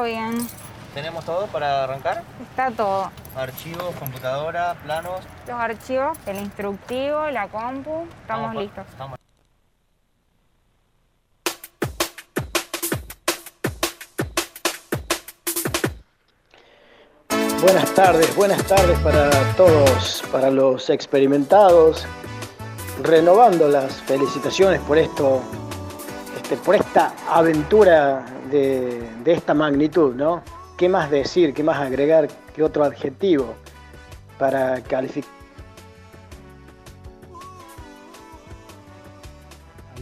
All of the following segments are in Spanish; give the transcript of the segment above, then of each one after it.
Todo bien. ¿Tenemos todo para arrancar? Está todo. Archivos, computadora, planos. Los archivos, el instructivo, la compu, estamos Vamos, listos. estamos. Buenas tardes, buenas tardes para todos, para los experimentados, renovando las felicitaciones por esto, este, por esta aventura de, esta magnitud, ¿no? ¿Qué más decir, qué más agregar, qué otro adjetivo para calificar?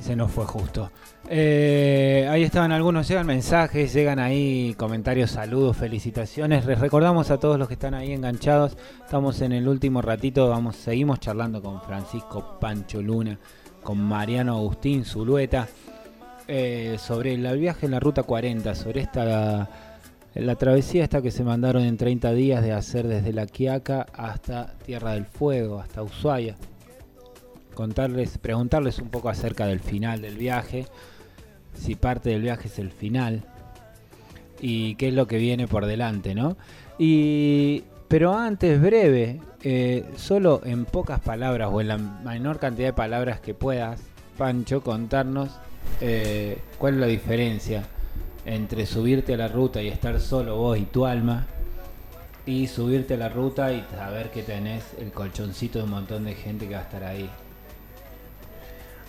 Se nos fue justo. Eh, ahí estaban algunos, llegan mensajes, llegan ahí comentarios, saludos, felicitaciones. Les recordamos a todos los que están ahí enganchados. Estamos en el último ratito, vamos, seguimos charlando con Francisco Pancho Luna, con Mariano Agustín Zulueta, eh, sobre el viaje en la ruta 40, sobre esta la, travesía esta que se mandaron en 30 días de hacer desde La Quiaca hasta Tierra del Fuego, hasta Ushuaia contarles, preguntarles un poco acerca del final del viaje, si parte del viaje es el final y qué es lo que viene por delante, ¿no? Y pero antes breve, eh, solo en pocas palabras o en la menor cantidad de palabras que puedas, Pancho, contarnos eh, cuál es la diferencia entre subirte a la ruta y estar solo vos y tu alma y subirte a la ruta y saber que tenés el colchoncito de un montón de gente que va a estar ahí.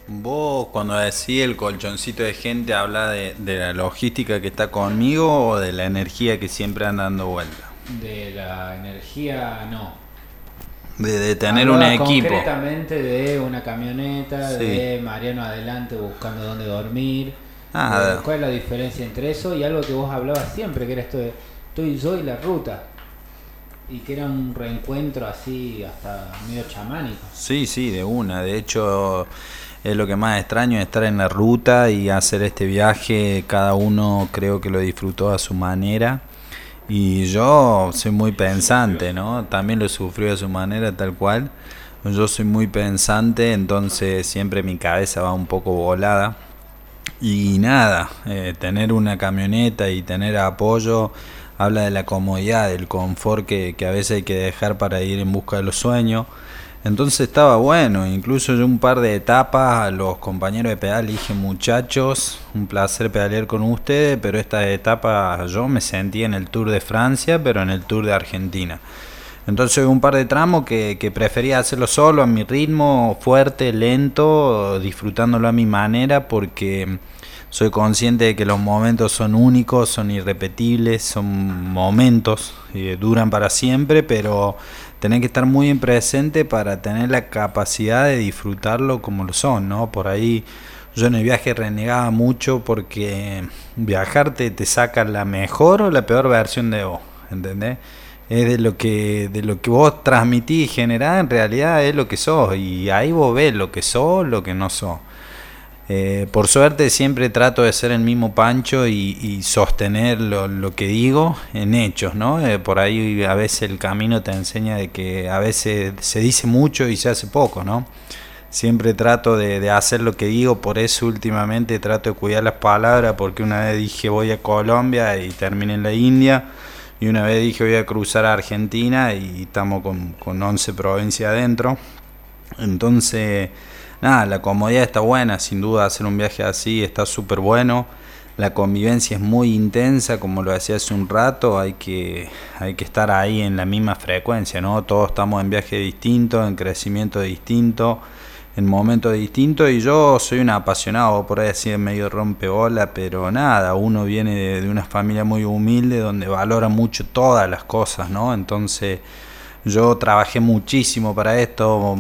Vos cuando decís el colchoncito de gente habla de, de la logística que está conmigo o de la energía que siempre anda dando vuelta. De la energía, no. De, de tener un equipo. Concretamente de una camioneta, Sí. de Mariano adelante buscando dónde dormir. Ah, ¿Cuál es la diferencia entre eso y algo que vos hablabas siempre, que era esto de estoy yo y la ruta? Y que era un reencuentro así hasta medio chamánico. Sí, sí, de una. De hecho, es lo que más extraño, estar en la ruta y hacer este viaje. Cada uno creo que lo disfrutó a su manera. Y yo soy muy pensante, ¿no? También lo sufrió a su manera, tal cual. Yo soy muy pensante, entonces siempre mi cabeza va un poco volada. Y nada, eh, tener una camioneta y tener apoyo habla de la comodidad, del confort que, que a veces hay que dejar para ir en busca de los sueños. Entonces estaba bueno, incluso yo un par de etapas a los compañeros de pedal dije muchachos, un placer pedalear con ustedes, pero esta etapa yo me sentí en el Tour de Francia, pero en el Tour de Argentina. Entonces un par de tramos que, que prefería hacerlo solo, a mi ritmo, fuerte, lento, disfrutándolo a mi manera, porque soy consciente de que los momentos son únicos, son irrepetibles, son momentos, eh, duran para siempre, pero tenés que estar muy en presente para tener la capacidad de disfrutarlo como lo son, ¿no? Por ahí yo en el viaje renegaba mucho porque viajar te, te saca la mejor o la peor versión de vos, ¿entendés? Es de lo que de lo que vos transmitís y generás, en realidad es lo que sos y ahí vos ves lo que sos, lo que no sos. Eh, por suerte siempre trato de ser el mismo Pancho y, sostener lo, que digo en hechos, ¿no? Eh, por ahí a veces el camino te enseña de que a veces se dice mucho y se hace poco, ¿no? Siempre trato de, de hacer lo que digo, por eso últimamente trato de cuidar las palabras, porque una vez dije voy a Colombia y terminé en la India, y una vez dije voy a cruzar a Argentina y estamos con, con 11 provincias adentro. Entonces, nada, la comodidad está buena, sin duda hacer un viaje así está súper bueno. La convivencia es muy intensa, como lo decía hace un rato, hay que, hay que estar ahí en la misma frecuencia, ¿no? Todos estamos en viaje distinto, en crecimiento distinto, en momentos distintos, y yo soy un apasionado, por ahí así medio rompebola, pero nada, uno viene de una familia muy humilde donde valora mucho todas las cosas, ¿no? Entonces, yo trabajé muchísimo para esto,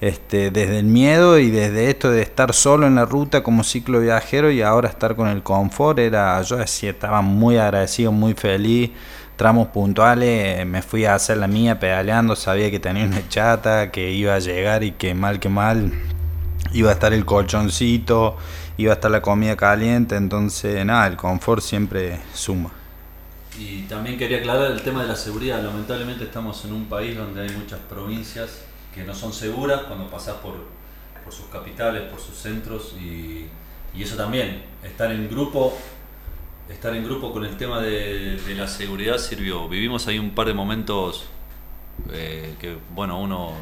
este, desde el miedo y desde esto de estar solo en la ruta como ciclo viajero y ahora estar con el confort, era, yo decía, estaba muy agradecido, muy feliz, tramos puntuales, me fui a hacer la mía pedaleando, sabía que tenía una chata, que iba a llegar y que mal que mal iba a estar el colchoncito, iba a estar la comida caliente, entonces nada, el confort siempre suma. Y también quería aclarar el tema de la seguridad. Lamentablemente estamos en un país donde hay muchas provincias que no son seguras cuando pasás por, por sus capitales, por sus centros y Y eso también, estar en grupo, estar en grupo con el tema de, la seguridad sirvió. Vivimos ahí un par de momentos eh, que, bueno, uno,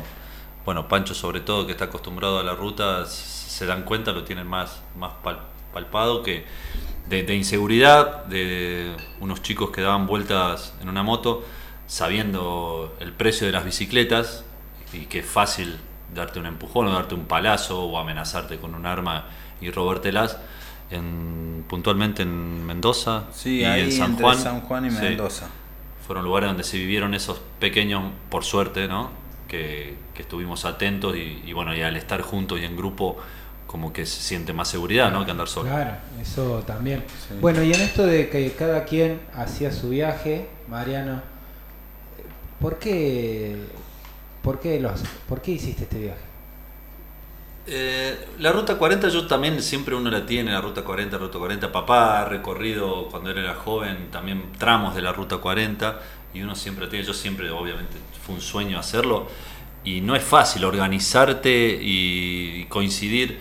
bueno, Pancho sobre todo, que está acostumbrado a la ruta, se dan cuenta, lo tienen más, más pal- palpado que de inseguridad, de unos chicos que daban vueltas en una moto, sabiendo el precio de las bicicletas y que es fácil darte un empujón o darte un palazo o amenazarte con un arma y robártelas. En, puntualmente en Mendoza Sí, y ahí en San entre Juan. San Juan y Sí Mendoza. fueron lugares donde se vivieron esos pequeños, por suerte, ¿no? Que, que estuvimos atentos y, y bueno, y al estar juntos y en grupo, como que se siente más seguridad, ¿no? Que andar solo. Claro, eso también. Bueno, y en esto de que cada quien hacía su viaje, Mariano, ¿por qué, por qué, los, por qué hiciste este viaje? Eh, la ruta 40 yo también siempre uno la tiene, la ruta 40, ruta 40. Papá ha recorrido cuando era joven también tramos de la ruta 40 y uno siempre tiene, yo siempre obviamente fue un sueño hacerlo y no es fácil organizarte y, coincidir.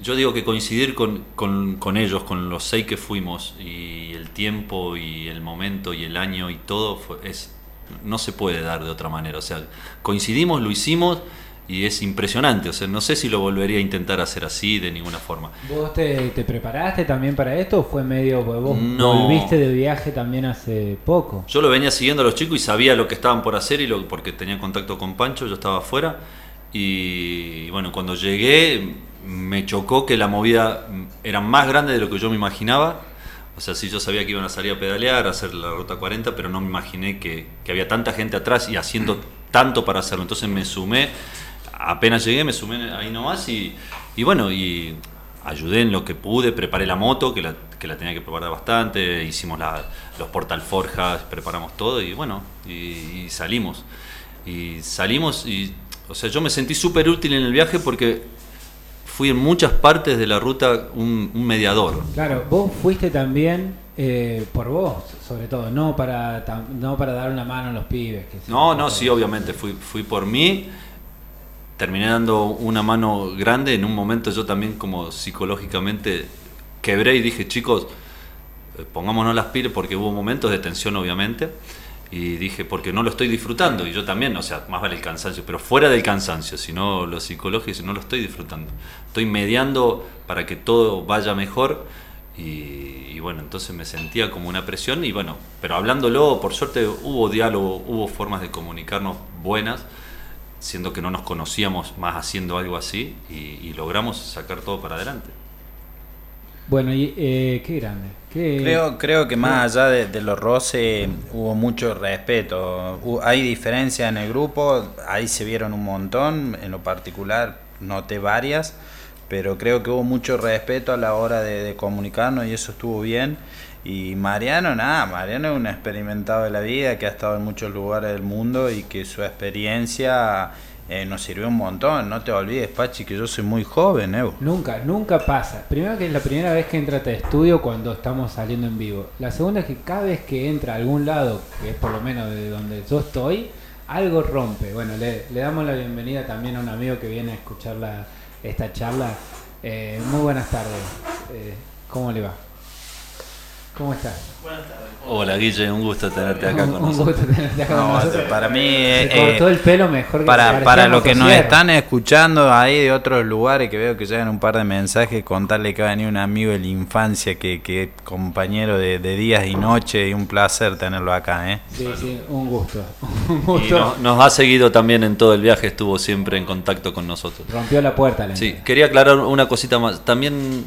Yo digo que coincidir con, con- con ellos, con los seis que fuimos y el tiempo y el momento y el año y todo fue- es no se puede dar de otra manera. O sea, coincidimos, lo hicimos y es impresionante. O sea, no sé si lo volvería a intentar hacer así de ninguna forma. ¿Vos te, te preparaste también para esto o fue medio, vos No. volviste de viaje también hace poco? Yo lo venía siguiendo a los chicos y sabía lo que estaban por hacer y lo, porque tenía contacto con Pancho, yo estaba afuera. Y bueno, cuando llegué me chocó que la movida era más grande de lo que yo me imaginaba. O sea, sí, yo sabía que iban a salir a pedalear, a hacer la ruta 40, pero no me imaginé que, que había tanta gente atrás y haciendo tanto para hacerlo. Entonces me sumé, apenas llegué, me sumé ahí nomás y, y bueno, y ayudé en lo que pude, preparé la moto, que la, que la tenía que preparar bastante, hicimos la- los portal forjas, preparamos todo y bueno, y, y salimos. Y salimos y, o sea, yo me sentí súper útil en el viaje porque fui en muchas partes de la ruta un, un mediador. Claro, vos fuiste también eh, por vos, sobre todo, no para, no para dar una mano a los pibes. que No, no, sí, obviamente, fui, fui por mí. Terminé dando una mano grande. En un momento yo también como psicológicamente quebré y dije, chicos, eh, pongámonos las pilas porque hubo momentos de tensión, obviamente. Y dije, porque no lo estoy disfrutando. Y yo también, o sea, más vale el cansancio, pero fuera del cansancio, sino lo psicológico, si no lo estoy disfrutando. Estoy mediando para que todo vaya mejor. Y, bueno, entonces me sentía como una presión. Y bueno, pero hablándolo, por suerte hubo diálogo, hubo formas de comunicarnos buenas, siendo que no nos conocíamos más haciendo algo así. Y logramos sacar todo para adelante. Bueno, y eh, qué grande. Qué... Creo, creo que más allá de, de los roces hubo mucho respeto. Hu- hay diferencias en el grupo, ahí se vieron un montón, en lo particular noté varias, pero creo que hubo mucho respeto a la hora de, de comunicarnos y eso estuvo bien. Y Mariano, nada, Mariano es un experimentado de la vida que ha estado en muchos lugares del mundo y que su experiencia eh, nos sirvió un montón. No te olvides, Pachi, que yo soy muy joven, Evo. Nunca, nunca pasa. Primero que es la primera vez que entra a estudio cuando estamos saliendo en vivo. La segunda es que cada vez que entra a algún lado, que es por lo menos de donde yo estoy, algo rompe. Bueno, le, le damos la bienvenida también a un amigo que viene a escuchar la, esta charla. Eh, muy buenas tardes. Eh, ¿Cómo le va? ¿Cómo estás? Hola Guille, un gusto tenerte acá Un- con un nosotros. gusto tenerte acá con No, nosotros. para mí, Se eh, cortó eh, el pelo mejor que Para, para los que nos están escuchando ahí de otros lugares, que veo que llegan un par de mensajes, contarle que va a venir un amigo de la infancia, que, que es compañero de, de días y noches, y un placer tenerlo acá. ¿eh? Sí, sí, un gusto. Un Y gusto. no- nos ha seguido también en todo el viaje, estuvo siempre en contacto con nosotros. Rompió la puerta. La Sí, quería aclarar una cosita más. También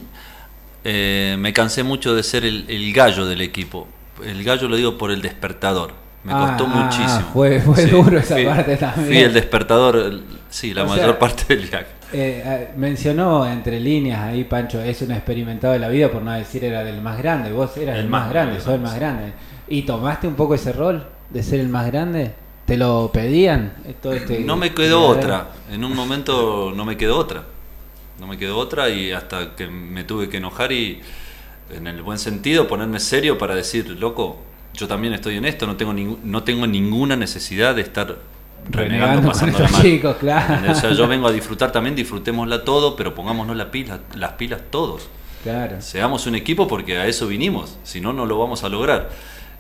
eh, me cansé mucho de ser el, el gallo del equipo. El gallo lo digo por el despertador. Me Ah, costó ah, muchísimo. fue- duro esa parte también. Fui el despertador, sí, la O mayor sea, parte del viaje. Eh, eh, mencionó entre líneas ahí, Pancho, es un experimentado de la vida, por no decir era del más grande. Vos eras el, El más, más grande, sos el más grande. ¿Y tomaste un poco ese rol de ser el más grande? ¿Te lo pedían? Todo este- No me quedó otra. En un momento no me quedó otra. No me quedó otra y hasta que me tuve que enojar y, en el buen sentido, ponerme serio para decir, loco, yo también estoy en esto, no tengo, no tengo ninguna necesidad de estar Renegando pasándola estos mal. chicos, claro. O sea, yo vengo a disfrutar también, disfrutémosla todo, pero pongámonos la pila, las pilas todos. Claro. Seamos un equipo porque a eso vinimos, si no, no lo vamos a lograr.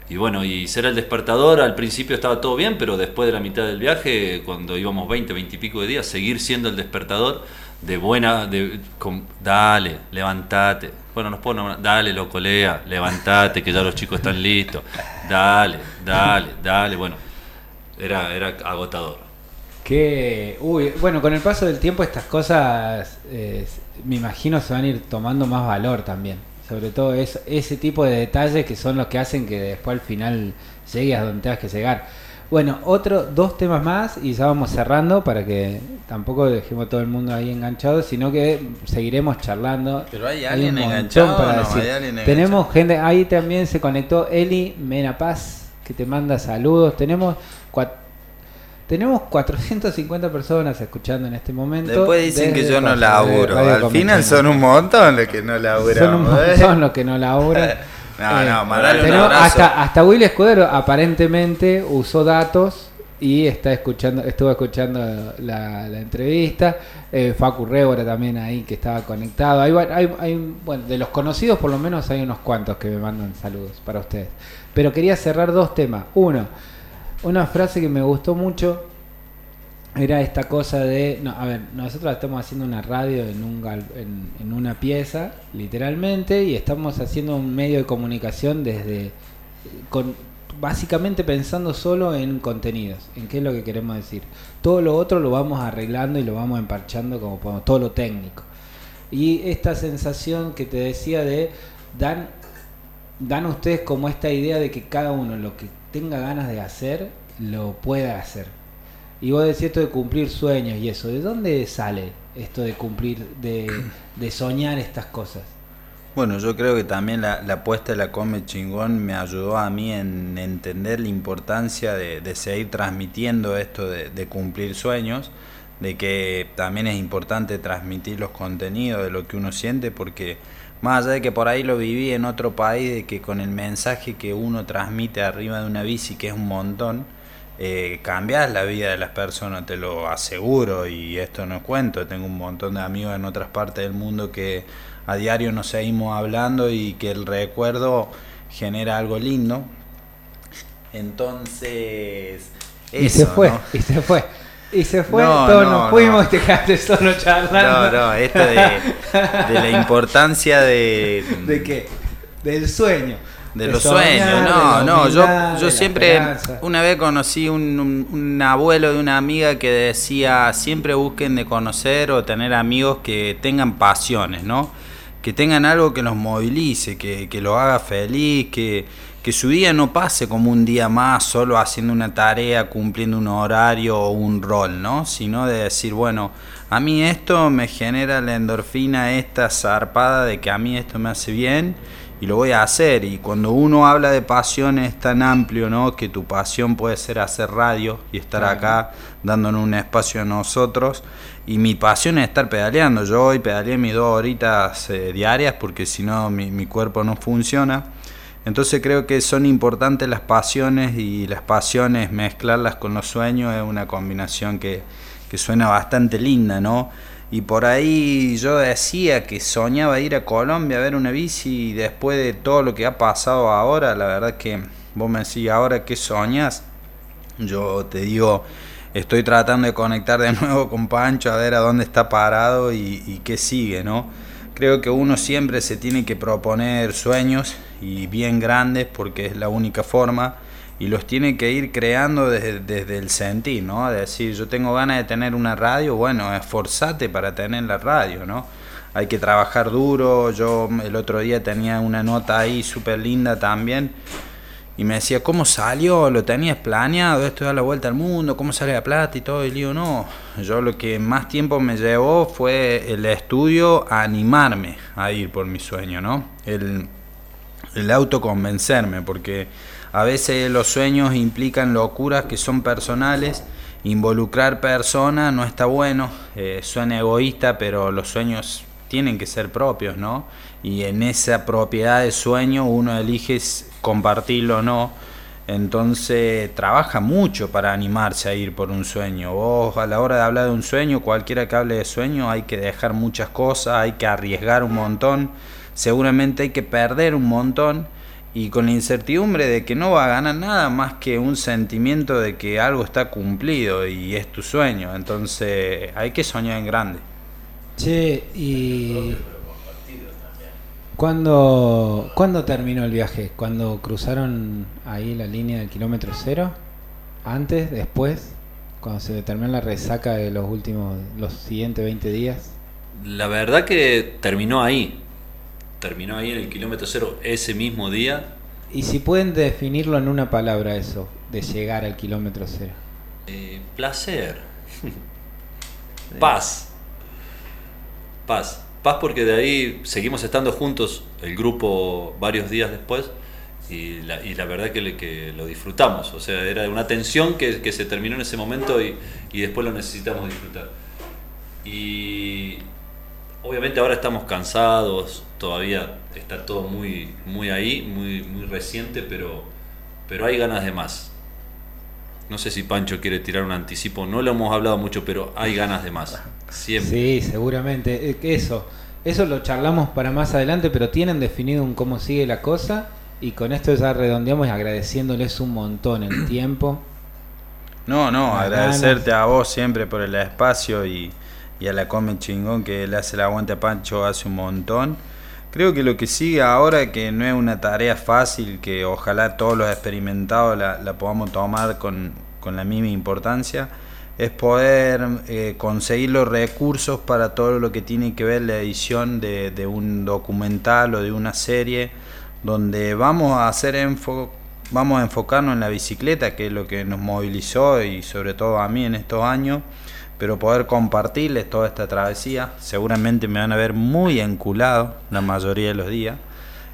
Y bueno, y ser el despertador, al principio estaba todo bien, pero después de la mitad del viaje, cuando íbamos 20, 20 y pico de días, seguir siendo el despertador de buena, de, dale, levantate. Bueno, nos ponen, dale, loco, lea, levantate, que ya los chicos están listos. Dale, dale, dale. Bueno, era, era agotador. Que, uy, bueno, con el paso del tiempo estas cosas, eh, me imagino, se van a ir tomando más valor también. Sobre todo es, ese tipo de detalles que son los que hacen que después al final llegues a donde tengas que llegar. Bueno, otro, dos temas más y ya vamos cerrando para que tampoco dejemos todo el mundo ahí enganchado, sino que seguiremos charlando. Pero hay alguien enganchado, para ¿o no? decir. Hay alguien Tenemos gente, ahí también se conectó Eli Mena Paz, que te manda saludos. Tenemos cua- tenemos 450 personas escuchando en este momento. Después dicen que yo no laburo. Al final son un montón los que no laburan. Son un montón los que no laburan. No, Eh, no, mandale un tenemos- abrazo. hasta, hasta Will Escudero aparentemente usó datos y está escuchando, estuvo escuchando la, la entrevista. Eh, Facu Rébora también ahí que estaba conectado. Hay, va- hay- hay- bueno, de los conocidos por lo menos hay unos cuantos que me mandan saludos para ustedes. Pero quería cerrar dos temas. Uno, una frase que me gustó mucho era esta cosa de, no, a ver, nosotros estamos haciendo una radio en, un gal- en, una pieza, literalmente, y estamos haciendo un medio de comunicación desde, con, básicamente pensando solo en contenidos, en qué es lo que queremos decir. Todo lo otro lo vamos arreglando y lo vamos emparchando como podemos, todo lo técnico. Y esta sensación que te decía de, dan, dan ustedes como esta idea de que cada uno lo que tenga ganas de hacer, lo pueda hacer. Y vos decís esto de cumplir sueños y eso, ¿de dónde sale esto de cumplir, de, soñar estas cosas? Bueno, yo creo que también la, la apuesta de la Come Chingón me ayudó a mí en entender la importancia de, de seguir transmitiendo esto de, de cumplir sueños, de que también es importante transmitir los contenidos de lo que uno siente, porque más allá de que por ahí lo viví en otro país, de que con el mensaje que uno transmite arriba de una bici, que es un montón, eh, cambias la vida de las personas, te lo aseguro, y esto no es cuento, tengo un montón de amigos en otras partes del mundo que a diario nos seguimos hablando y que el recuerdo genera algo lindo. Entonces, y eso, se fue, ¿no? y se fue. Y se fue, No, todos no, nos fuimos y te quedaste solo charlando. No, no, esto de, de la importancia de... ¿De qué? Del sueño. De De los soñar, sueños, no, no, yo, humildad, yo siempre, esperanza. una vez conocí un, un- un abuelo de una amiga que decía, siempre busquen de conocer o tener amigos que tengan pasiones, ¿no? Que tengan algo que los movilice, que, que los haga feliz, que, que su día no pase como un día más solo haciendo una tarea, cumpliendo un horario o un rol, ¿no? Sino de decir, bueno, a mí esto me genera la endorfina, esta zarpada de que a mí esto me hace bien y lo voy a hacer. Y cuando uno habla de pasión es tan amplio, ¿no? Que tu pasión puede ser hacer radio y estar Claro. acá dándonos un espacio a nosotros. Y mi pasión es estar pedaleando. Yo hoy pedaleé mis dos horitas eh, diarias porque si no mi, mi cuerpo no funciona. Entonces creo que son importantes las pasiones y las pasiones mezclarlas con los sueños es una combinación que, que suena bastante linda, ¿no? Y por ahí yo decía que soñaba ir a Colombia a ver una bici y después de todo lo que ha pasado ahora, la verdad que vos me decís ahora qué soñas, yo te digo, estoy tratando de conectar de nuevo con Pancho a ver a dónde está parado y, y qué sigue, ¿no? Creo que uno siempre se tiene que proponer sueños y bien grandes porque es la única forma y los tiene que ir creando desde, desde el sentir, ¿no? De decir, yo tengo ganas de tener una radio, bueno, esforzate para tener la radio, ¿no? Hay que trabajar duro, yo el otro día tenía una nota ahí súper linda también y me decía, ¿cómo salió? ¿Lo tenías planeado? Esto da la vuelta al mundo, ¿cómo sale la plata y todo? Y digo, no, yo lo que más tiempo me llevó fue el estudio a animarme a ir por mi sueño, ¿no? El, el autoconvencerme, porque a veces los sueños implican locuras que son personales, involucrar personas no está bueno, eh, suena egoísta, pero los sueños tienen que ser propios, ¿no? Y en esa propiedad de sueño uno elige compartirlo o no. Entonces trabaja mucho para animarse a ir por un sueño. Vos a la hora de hablar de un sueño, cualquiera que hable de sueño, hay que dejar muchas cosas, hay que arriesgar un montón. seguramente hay que perder un montón y con la incertidumbre de que no va a ganar nada más que un sentimiento de que algo está cumplido y es tu sueño. Entonces hay que soñar en grande. Che, y... ¿Cuándo, ¿Cuándo terminó el viaje? ¿Cuándo cruzaron ahí la línea del kilómetro cero? ¿Antes? ¿Después? Cuando se terminó la resaca de los últimos, los siguientes 20 días. La verdad que terminó ahí. Terminó ahí en el kilómetro cero ese mismo día. Y si pueden definirlo en una palabra eso, de llegar al kilómetro cero. Eh, placer. Paz. Paz. Paz porque de ahí seguimos estando juntos el grupo varios días después y la, y la verdad que, le- que lo disfrutamos. O sea, era una tensión que, que se terminó en ese momento y, y después lo necesitamos disfrutar. Y obviamente ahora estamos cansados, todavía está todo muy, muy ahí, muy, muy reciente, pero, pero hay ganas de más. No sé si Pancho quiere tirar un anticipo, no lo hemos hablado mucho, pero hay ganas de más. Siempre. Sí, seguramente. Eh, Eso, eso lo charlamos para más adelante, pero tienen definido un cómo sigue la cosa y con esto ya redondeamos agradeciéndoles un montón el tiempo. No, no, agradecerte ganas. a vos siempre por el espacio y, y a la Come Chingón que le hace el aguante a Pancho hace un montón. Creo que lo que sigue ahora, que no es una tarea fácil, que ojalá todos los experimentados la, la podamos tomar con, con la misma importancia, es poder eh, conseguir los recursos para todo lo que tiene que ver la edición de, de un documental o de una serie, donde vamos a hacer enfo- vamos a enfocarnos en la bicicleta, que es lo que nos movilizó y sobre todo a mí en estos años, pero poder compartirles toda esta travesía. Seguramente me van a ver muy enculado la mayoría de los días.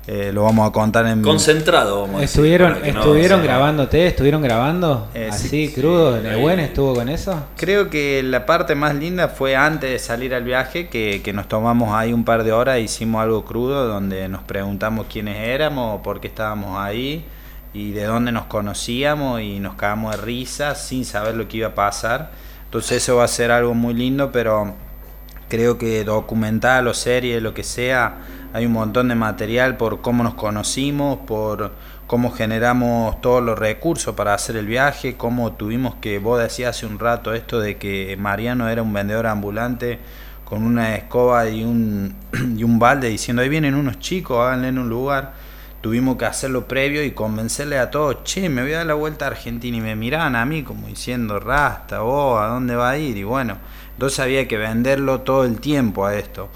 Eh, lo vamos a contar en Concentrado, vamos a decir, ¿Estuvieron, no estuvieron sea- grabándote? ¿Estuvieron grabando? Eh, Así, sí, crudo. sí, ¿Nehuen ahí. estuvo con eso? Creo que la parte más linda fue antes de salir al viaje, que, que nos tomamos ahí un par de horas, hicimos algo crudo donde nos preguntamos quiénes éramos, por qué estábamos ahí y de dónde nos conocíamos y nos cagamos de risa sin saber lo que iba a pasar. Entonces eso va a ser algo muy lindo, pero creo que documental o serie, lo que sea, hay un montón de material por cómo nos conocimos, por cómo generamos todos los recursos para hacer el viaje, cómo tuvimos que, vos decías hace un rato esto de que Mariano era un vendedor ambulante con una escoba y un, y un balde diciendo, ahí vienen unos chicos, háganle en un lugar. Tuvimos que hacerlo previo y convencerle a todos, che, me voy a dar la vuelta a Argentina y me miraban a mí como diciendo, rasta, vos, ¿a dónde va a ir? Y bueno, entonces había que venderlo todo el tiempo a esto.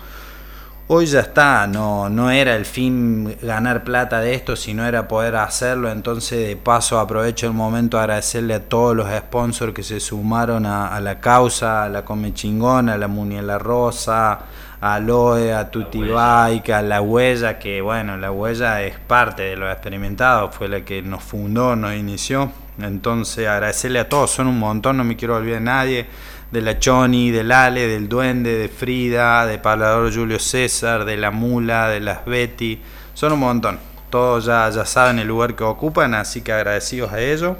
Hoy ya está, no, no era el fin ganar plata de esto, sino era poder hacerlo. Entonces, de paso, aprovecho el momento a agradecerle a todos los sponsors que se sumaron a, a la causa, a la Come Chingona, a la Muniela Rosa, a Loe, a Tutti Bike, a La Huella, que bueno, La Huella es parte de los experimentados, fue la que nos fundó, nos inició. Entonces, agradecerle a todos, son un montón, no me quiero olvidar de nadie de la Choni, del Ale, del Duende, de Frida, de Palador Julio César, de la Mula, de las Betty, son un montón. Todos ya, ya saben el lugar que ocupan, así que agradecidos a ellos.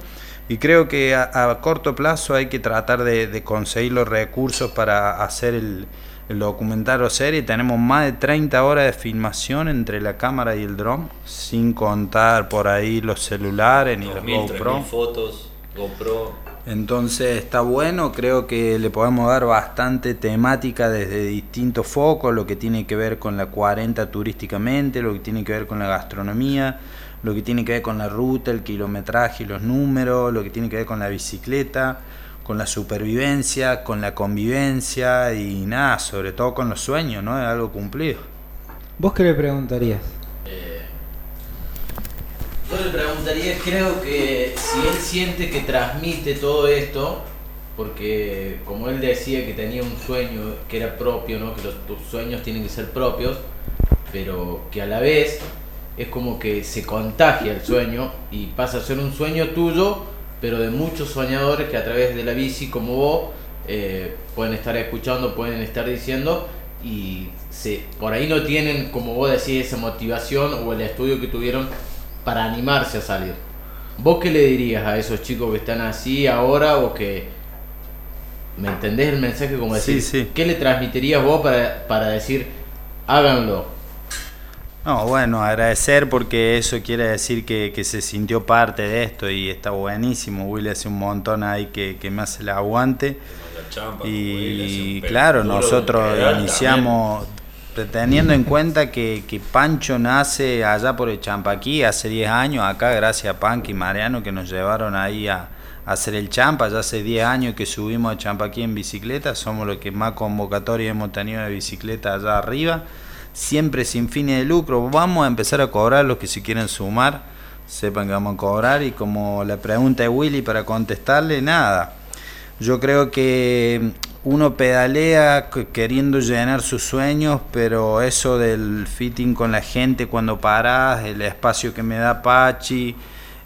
Y creo que a, a corto plazo hay que tratar de, de conseguir los recursos para hacer el, el documental o serie. Tenemos más de 30 horas de filmación entre la cámara y el dron, sin contar por ahí los celulares ni los 2.000, GoPro. 3.000 fotos, GoPro. Entonces está bueno, creo que le podemos dar bastante temática desde distintos focos, lo que tiene que ver con la 40 turísticamente, lo que tiene que ver con la gastronomía, lo que tiene que ver con la ruta, el kilometraje los números, lo que tiene que ver con la bicicleta, con la supervivencia, con la convivencia y nada, sobre todo con los sueños, ¿no? Es algo cumplido. ¿Vos qué le preguntarías? Yo le preguntaría, creo que si él siente que transmite todo esto, porque como él decía que tenía un sueño que era propio, ¿no? que los, sueños tienen que ser propios, pero que a la vez es como que se contagia el sueño y pasa a ser un sueño tuyo, pero de muchos soñadores que a través de la bici como vos eh, pueden estar escuchando, pueden estar diciendo y se, por ahí no tienen, como vos decís, esa motivación o el estudio que tuvieron para animarse a salir. ¿Vos qué le dirías a esos chicos que están así ahora o que... ¿Me entendés el mensaje como Sí, decir? sí. ¿Qué le transmitirías vos para, para decir, háganlo? No, bueno, agradecer porque eso quiere decir que, que se sintió parte de esto y está buenísimo. Willy hace un montón ahí que, que me hace el aguante. La champa, Willy, Y claro, nosotros iniciamos teniendo en cuenta que, que Pancho nace allá por el Champaquí hace 10 años, acá gracias a Panque y Mariano que nos llevaron ahí a, hacer el Champa, ya hace 10 años que subimos a Champaquí en bicicleta, somos los que más convocatoria hemos tenido de bicicleta allá arriba, siempre sin fines de lucro, vamos a empezar a cobrar los que se quieren sumar, sepan que vamos a cobrar y como la pregunta de Willy para contestarle, nada. Yo creo que uno pedalea queriendo llenar sus sueños, pero eso del fitting con la gente cuando paras, el espacio que me da Pachi,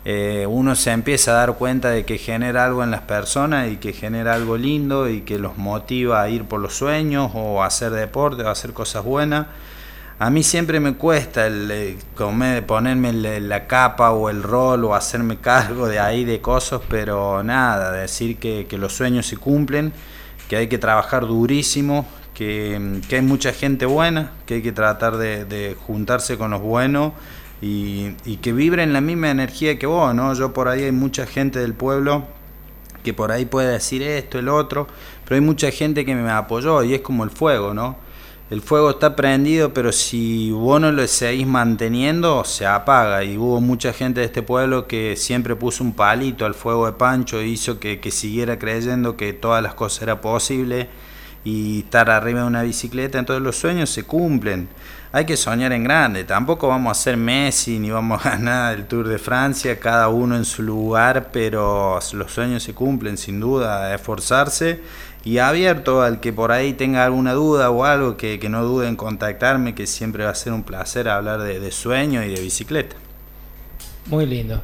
eh, uno se empieza a dar cuenta de que genera algo en las personas y que genera algo lindo y que los motiva a ir por los sueños o a hacer deporte o a hacer cosas buenas. A mí siempre me cuesta el, eh, comer- ponerme la, la capa o el rol o hacerme cargo de ahí de cosas, pero nada, decir que, que los sueños se cumplen, que hay que trabajar durísimo, que, que hay mucha gente buena, que hay que tratar de, de juntarse con los buenos y, y que vibren la misma energía que vos, ¿no? Yo por ahí hay mucha gente del pueblo que por ahí puede decir esto, el otro, pero hay mucha gente que me apoyó y es como el fuego, ¿no? El fuego está prendido, pero si vos no lo seguís manteniendo, se apaga. Y hubo mucha gente de este pueblo que siempre puso un palito al fuego de Pancho e hizo que, que siguiera creyendo que todas las cosas eran posibles y estar arriba de una bicicleta. Entonces los sueños se cumplen. Hay que soñar en grande. Tampoco vamos a ser Messi ni vamos a ganar el Tour de Francia, cada uno en su lugar, pero los sueños se cumplen sin duda. Esforzarse y abierto al que por ahí tenga alguna duda o algo, que, que no dude en contactarme, que siempre va a ser un placer hablar de, de sueño y de bicicleta. Muy lindo.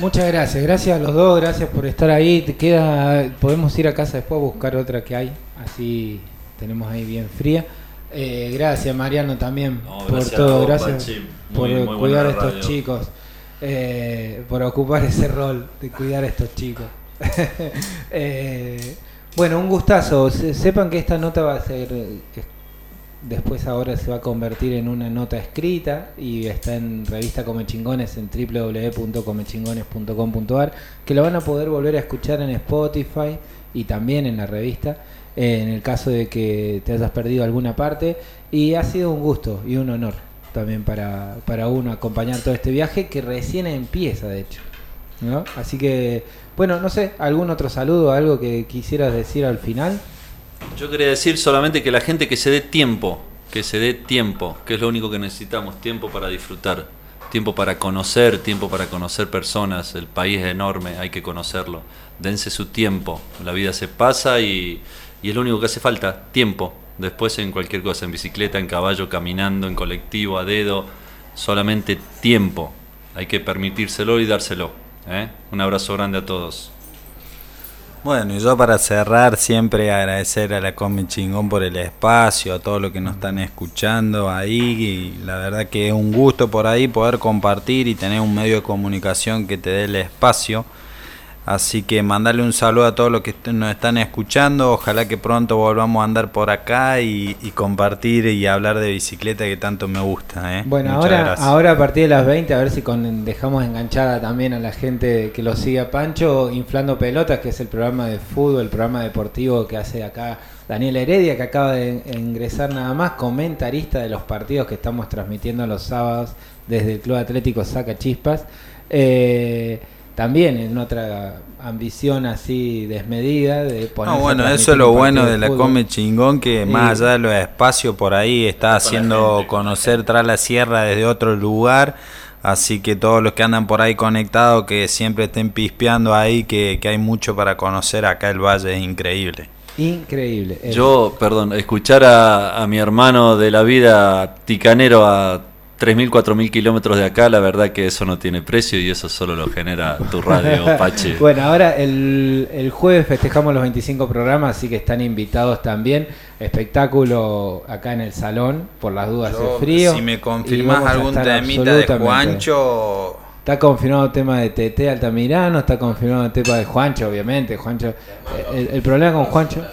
Muchas gracias, gracias a los dos, gracias por estar ahí. Te queda, podemos ir a casa después a buscar otra que hay, así tenemos ahí bien fría. Eh, gracias Mariano también No, por gracias todo, vos, gracias Pachi. por Muy- muy buena cuidar a la estos radio. chicos, eh, por ocupar ese rol de cuidar a estos chicos. Eh, bueno, un gustazo. Se- sepan que esta nota va a ser eh, después ahora se va a convertir en una nota escrita y está en revista Come Chingones en www.comechingones.com.ar que lo van a poder volver a escuchar en Spotify y también en la revista eh, en el caso de que te hayas perdido alguna parte. Y ha sido un gusto y un honor también para, para uno acompañar todo este viaje que recién empieza de hecho ¿no? así que bueno no sé algún otro saludo algo que quisieras decir al final Yo quería decir solamente que la gente que se dé tiempo, que se dé tiempo, que es lo único que necesitamos, tiempo para disfrutar, tiempo para conocer, tiempo para conocer personas, el país es enorme, hay que conocerlo, dense su tiempo, la vida se pasa y, y es lo único que hace falta, tiempo, después en cualquier cosa, en bicicleta, en caballo, caminando, en colectivo, a dedo, solamente tiempo, hay que permitírselo y dárselo. ¿eh? Un abrazo grande a todos. Bueno, y yo para cerrar siempre agradecer a la Come Chingón por el espacio, a todos los que nos están escuchando ahí, y la verdad que es un gusto por ahí poder compartir y tener un medio de comunicación que te dé el espacio. Así que mandarle un saludo a todos los que nos están escuchando, ojalá que pronto volvamos a andar por acá y, y compartir y hablar de bicicleta que tanto me gusta. ¿eh? Bueno, Muchas ahora, gracias. ahora a partir de las 20, a ver si con, dejamos enganchada también a la gente que lo sigue a Pancho, Inflando Pelotas, que es el programa de fútbol, el programa deportivo que hace acá Daniel Heredia, que acaba de ingresar nada más, comentarista de los partidos que estamos transmitiendo los sábados desde el Club Atlético Saca Chispas. Eh, también en otra ambición así desmedida de poner No, bueno, eso es lo bueno de la Come Chingón, que Sí. más allá de los espacios por ahí está haciendo conocer tras la sierra desde otro lugar. Así que todos los que andan por ahí conectados, que siempre estén pispeando ahí, que, que hay mucho para conocer acá el valle, es increíble. Increíble. Yo, perdón, escuchar a, a mi hermano de la vida ticanero a 3.000, 4.000 kilómetros de acá, la verdad que eso no tiene precio y eso solo lo genera tu radio, Pache. Bueno, ahora el, el jueves festejamos los 25 programas, así que están invitados también. Espectáculo acá en el salón, por las dudas Yo, de frío. si me Y confirmás algún temita de Juancho, Está confirmado el tema de TT Altamirano, está confirmado el tema de Juancho, obviamente. Juancho, el, el problema con Juancho.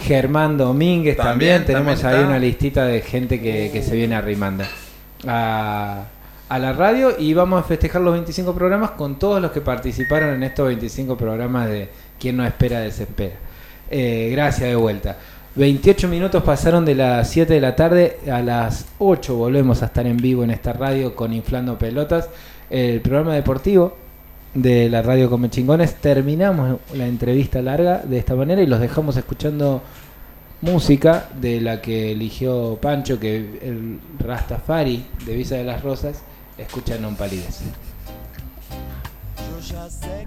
Germán Domínguez también, También, tenemos también ahí una listita de gente que, que se viene arrimando. A, a la radio y vamos a festejar los 25 programas con todos los que participaron en estos 25 programas de Quien no espera desespera. Eh, gracias de vuelta. 28 minutos pasaron de las 7 de la tarde a las 8 volvemos a estar en vivo en esta radio con Inflando Pelotas, el programa deportivo de la radio Come Chingones. Terminamos la entrevista larga de esta manera y los dejamos escuchando música de la que eligió Pancho, que el Rastafari de Visa de las Rosas, escucha Non sé